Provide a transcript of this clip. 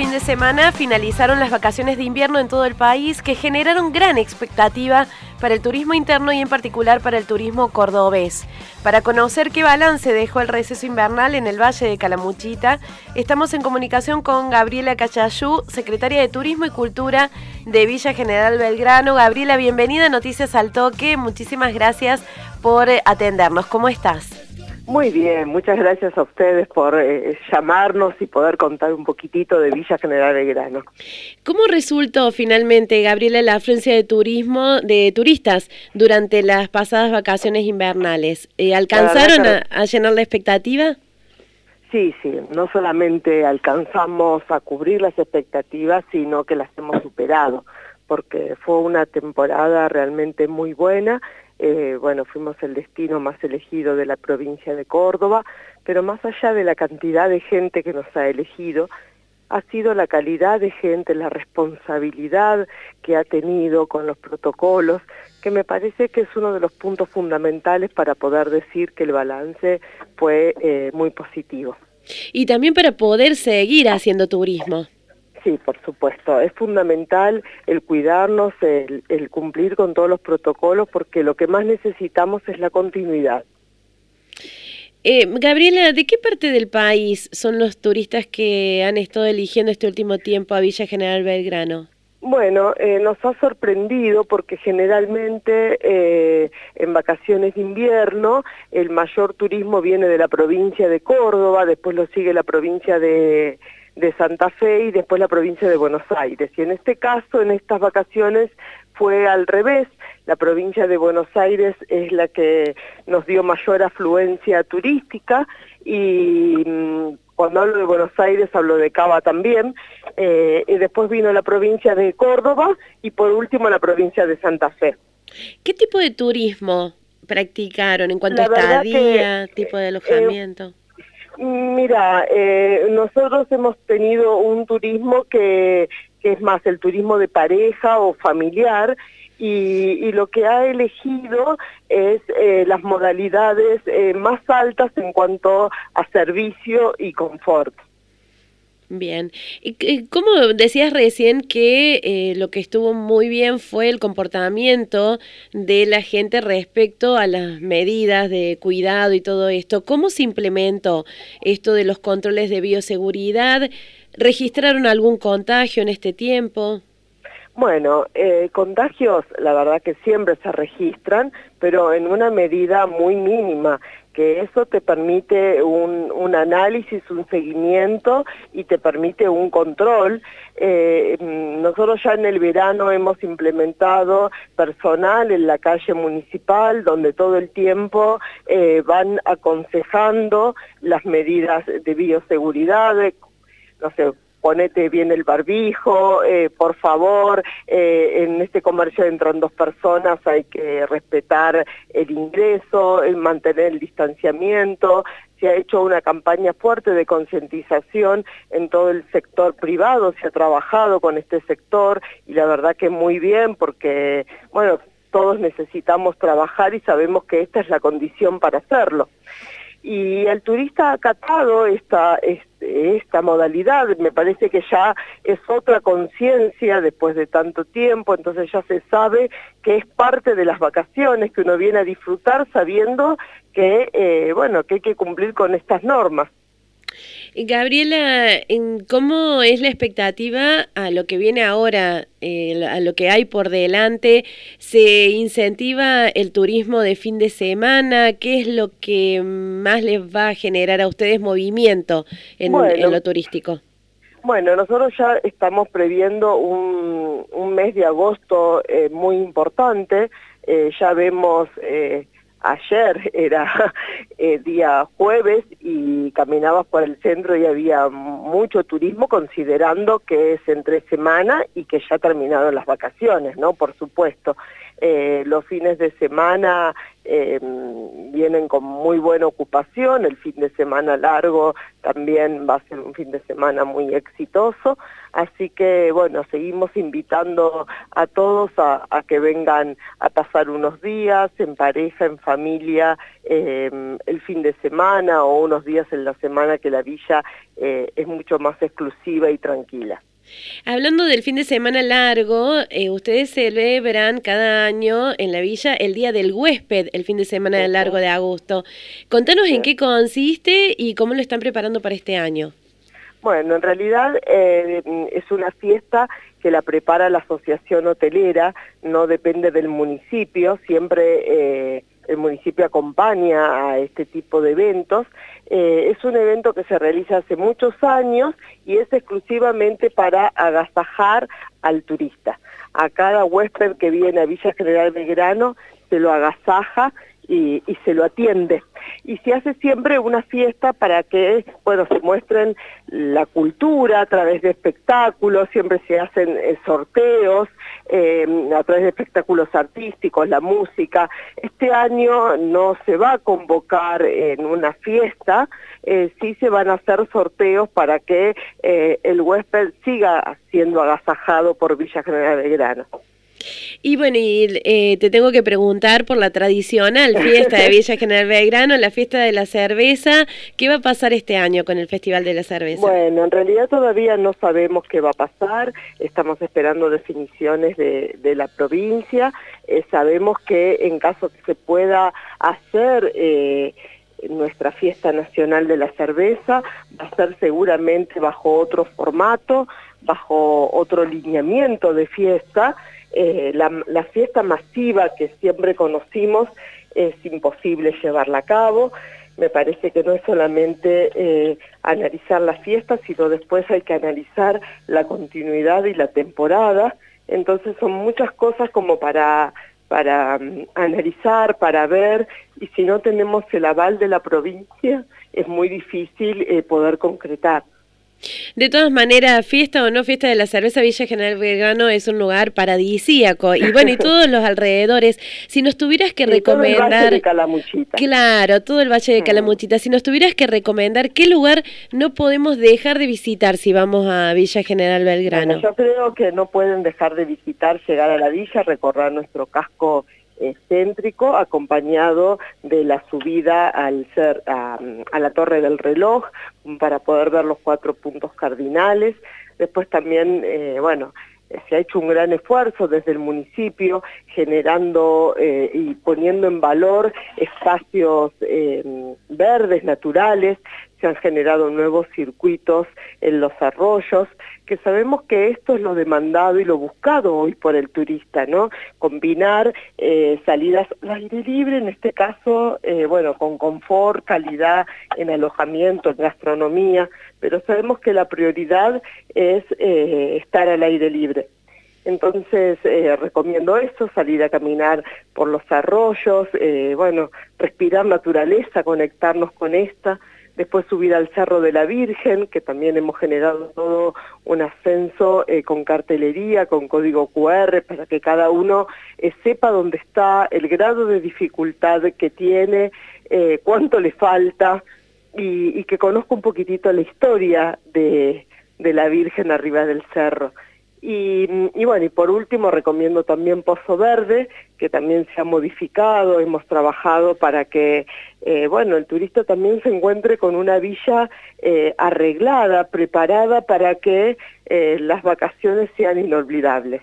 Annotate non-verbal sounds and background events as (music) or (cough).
fin de semana finalizaron las vacaciones de invierno en todo el país que generaron gran expectativa para el turismo interno y en particular para el turismo cordobés. Para conocer qué balance dejó el receso invernal en el Valle de Calamuchita, estamos en comunicación con Gabriela Cachayú, secretaria de Turismo y Cultura de Villa General Belgrano. Gabriela, bienvenida a Noticias al Toque. Muchísimas gracias por atendernos. ¿Cómo estás? Muy bien, muchas gracias a ustedes por eh, llamarnos y poder contar un poquitito de Villa General Belgrano. ¿Cómo resultó finalmente, Gabriela, la afluencia de turismo de turistas durante las pasadas vacaciones invernales? Eh, ¿Alcanzaron a, llenar la expectativa? Sí, sí, no solamente alcanzamos a cubrir las expectativas, sino que las hemos superado, porque fue una temporada realmente muy buena eh, bueno, fuimos el destino más elegido de la provincia de Córdoba, pero más allá de la cantidad de gente que nos ha elegido, ha sido la calidad de gente, la responsabilidad que ha tenido con los protocolos, que me parece que es uno de los puntos fundamentales para poder decir que el balance fue eh, muy positivo. Y también para poder seguir haciendo turismo. Sí, por supuesto. Es fundamental el cuidarnos, el, cumplir con todos los protocolos, porque lo que más necesitamos es la continuidad. Eh, Gabriela, ¿de qué parte del país son los turistas que han estado eligiendo este último tiempo a Villa General Belgrano? Bueno, eh, nos ha sorprendido porque generalmente eh, en vacaciones de invierno el mayor turismo viene de la provincia de Córdoba, después lo sigue la provincia de de Santa Fe y después la provincia de Buenos Aires. Y en este caso, en estas vacaciones, fue al revés. La provincia de Buenos Aires es la que nos dio mayor afluencia turística y mm, cuando hablo de Buenos Aires hablo de Cava también. Eh, y después vino la provincia de Córdoba y por último la provincia de Santa Fe. ¿Qué tipo de turismo practicaron en cuanto a estadía, tipo de alojamiento? Mira, eh, nosotros hemos tenido un turismo que, es más el turismo de pareja o familiar y, lo que ha elegido es eh, las modalidades eh, más altas en cuanto a servicio y confort. Bien. Y como decías recién que eh, lo que estuvo muy bien fue el comportamiento de la gente respecto a las medidas de cuidado y todo esto. ¿Cómo se implementó esto de los controles de bioseguridad? ¿Registraron algún contagio en este tiempo? Bueno, eh, contagios la verdad que siempre se registran, pero en una medida muy mínima eso te permite un, análisis, un seguimiento y te permite un control. Eh, nosotros ya en el verano hemos implementado personal en la calle municipal donde todo el tiempo eh, van aconsejando las medidas de bioseguridad, no sé, ponete bien el barbijo, eh, por favor, eh, en este comercio entran dos personas, hay que respetar el ingreso, mantener el distanciamiento, se ha hecho una campaña fuerte de concientización en todo el sector privado, se ha trabajado con este sector y la verdad que muy bien porque, bueno, todos necesitamos trabajar y sabemos que esta es la condición para hacerlo y el turista ha acatado esta, este, esta modalidad, me parece que ya es otra conciencia después de tanto tiempo, entonces ya se sabe que es parte de las vacaciones, que uno viene a disfrutar sabiendo que, eh, bueno, que hay que cumplir con estas normas. Gabriela, ¿cómo es la expectativa a lo que viene ahora, eh, a lo que hay por delante? ¿Se incentiva el turismo de fin de semana? ¿Qué es lo que más les va a generar a ustedes movimiento en, lo turístico? Bueno, nosotros ya estamos previendo un, mes de agosto eh, muy importante. Eh, ya vemos ayer era (laughs) eh, día jueves y caminabas por el centro y había mucho turismo considerando que es entre semana y que ya terminaron las vacaciones, ¿no? Por supuesto. Eh, los fines de semana em, vienen con muy buena ocupación, el fin de semana largo también va a ser un fin de semana muy exitoso, así que bueno, seguimos invitando a todos a, que vengan a pasar unos días en pareja, en familia, em, el fin de semana o unos días en la semana que la villa eh, es mucho más exclusiva y tranquila. Hablando del fin de semana largo, eh, ustedes celebran cada año en la villa el Día del Huésped, el fin de semana largo de agosto. Contanos en qué consiste y cómo lo están preparando para este año. Bueno, en realidad eh, es una fiesta que la prepara la asociación hotelera, no depende del municipio, siempre eh, el municipio acompaña a este tipo de eventos. Eh, es un evento que se realiza hace muchos años y es exclusivamente para agasajar al turista. A cada huésped que viene a Villa General Belgrano se lo agasaja y, se lo atiende. Y se hace siempre una fiesta para que, bueno, se muestren la cultura a través de espectáculos, siempre se hacen eh, sorteos eh, a través de espectáculos artísticos, la música. Este año no se va a convocar en una fiesta, eh, sí se van a hacer sorteos para que el huésped siga siendo agasajado por Villa General Belgrano. Y bueno, y eh, te tengo que preguntar por la tradicional fiesta de (laughs) Villa General Belgrano, la fiesta de la cerveza. ¿Qué va a pasar este año con el Festival de la Cerveza? Bueno, en realidad todavía no sabemos qué va a pasar. Estamos esperando definiciones de, la provincia. Eh, sabemos que en caso que se pueda hacer... Eh, nuestra fiesta nacional de la cerveza va a ser seguramente bajo otro formato, bajo otro lineamiento de fiesta, eh, la, fiesta masiva que siempre conocimos es imposible llevarla a cabo. Me parece que no es solamente eh, analizar la fiesta, sino después hay que analizar la continuidad y la temporada. Entonces son muchas cosas como para, para mm, analizar, para ver, y si no tenemos el aval de la provincia, es muy difícil eh, poder concretar. De todas maneras, fiesta o no fiesta de la cerveza Villa General Belgrano es un lugar paradisíaco. Y bueno, y todos los alrededores, si nos tuvieras que recomendar... Todo el Valle de Calamuchita. Claro, todo el Valle de mm. Calamuchita. Si nos tuvieras que recomendar, ¿qué lugar no podemos dejar de visitar si vamos a Villa General Belgrano? yo creo que no pueden dejar de visitar, llegar a la villa, recorrer nuestro casco céntrico acompañado de la subida a, la torre del reloj para poder ver los cuatro puntos cardinales. Después también, eh, bueno, se ha hecho un gran esfuerzo desde el municipio generando eh, y poniendo en valor espacios eh, verdes, naturales, se han generado nuevos circuitos en los arroyos, que sabemos que esto es lo demandado y lo buscado hoy por el turista, ¿no? Combinar eh, salidas al aire libre, en este caso, eh, bueno, con confort, calidad en alojamiento, en gastronomía, pero sabemos que la prioridad es eh, estar al aire libre. Entonces recomiendo eso, salir a caminar por los arroyos, bueno, respirar naturaleza, conectarnos con esta, después subir al Cerro de la Virgen, que también hemos generado todo un ascenso eh, con cartelería, con código QR, para que cada uno eh, sepa dónde está, el grado de dificultad que tiene, eh, cuánto le falta, y, que conozca un poquitito la historia de, de la Virgen arriba del cerro. Y, bueno, y por último recomiendo también Pozo Verde, que también se ha modificado, hemos trabajado para que, eh, bueno, el turista también se encuentre con una villa eh, arreglada, preparada para que eh, las vacaciones sean inolvidables.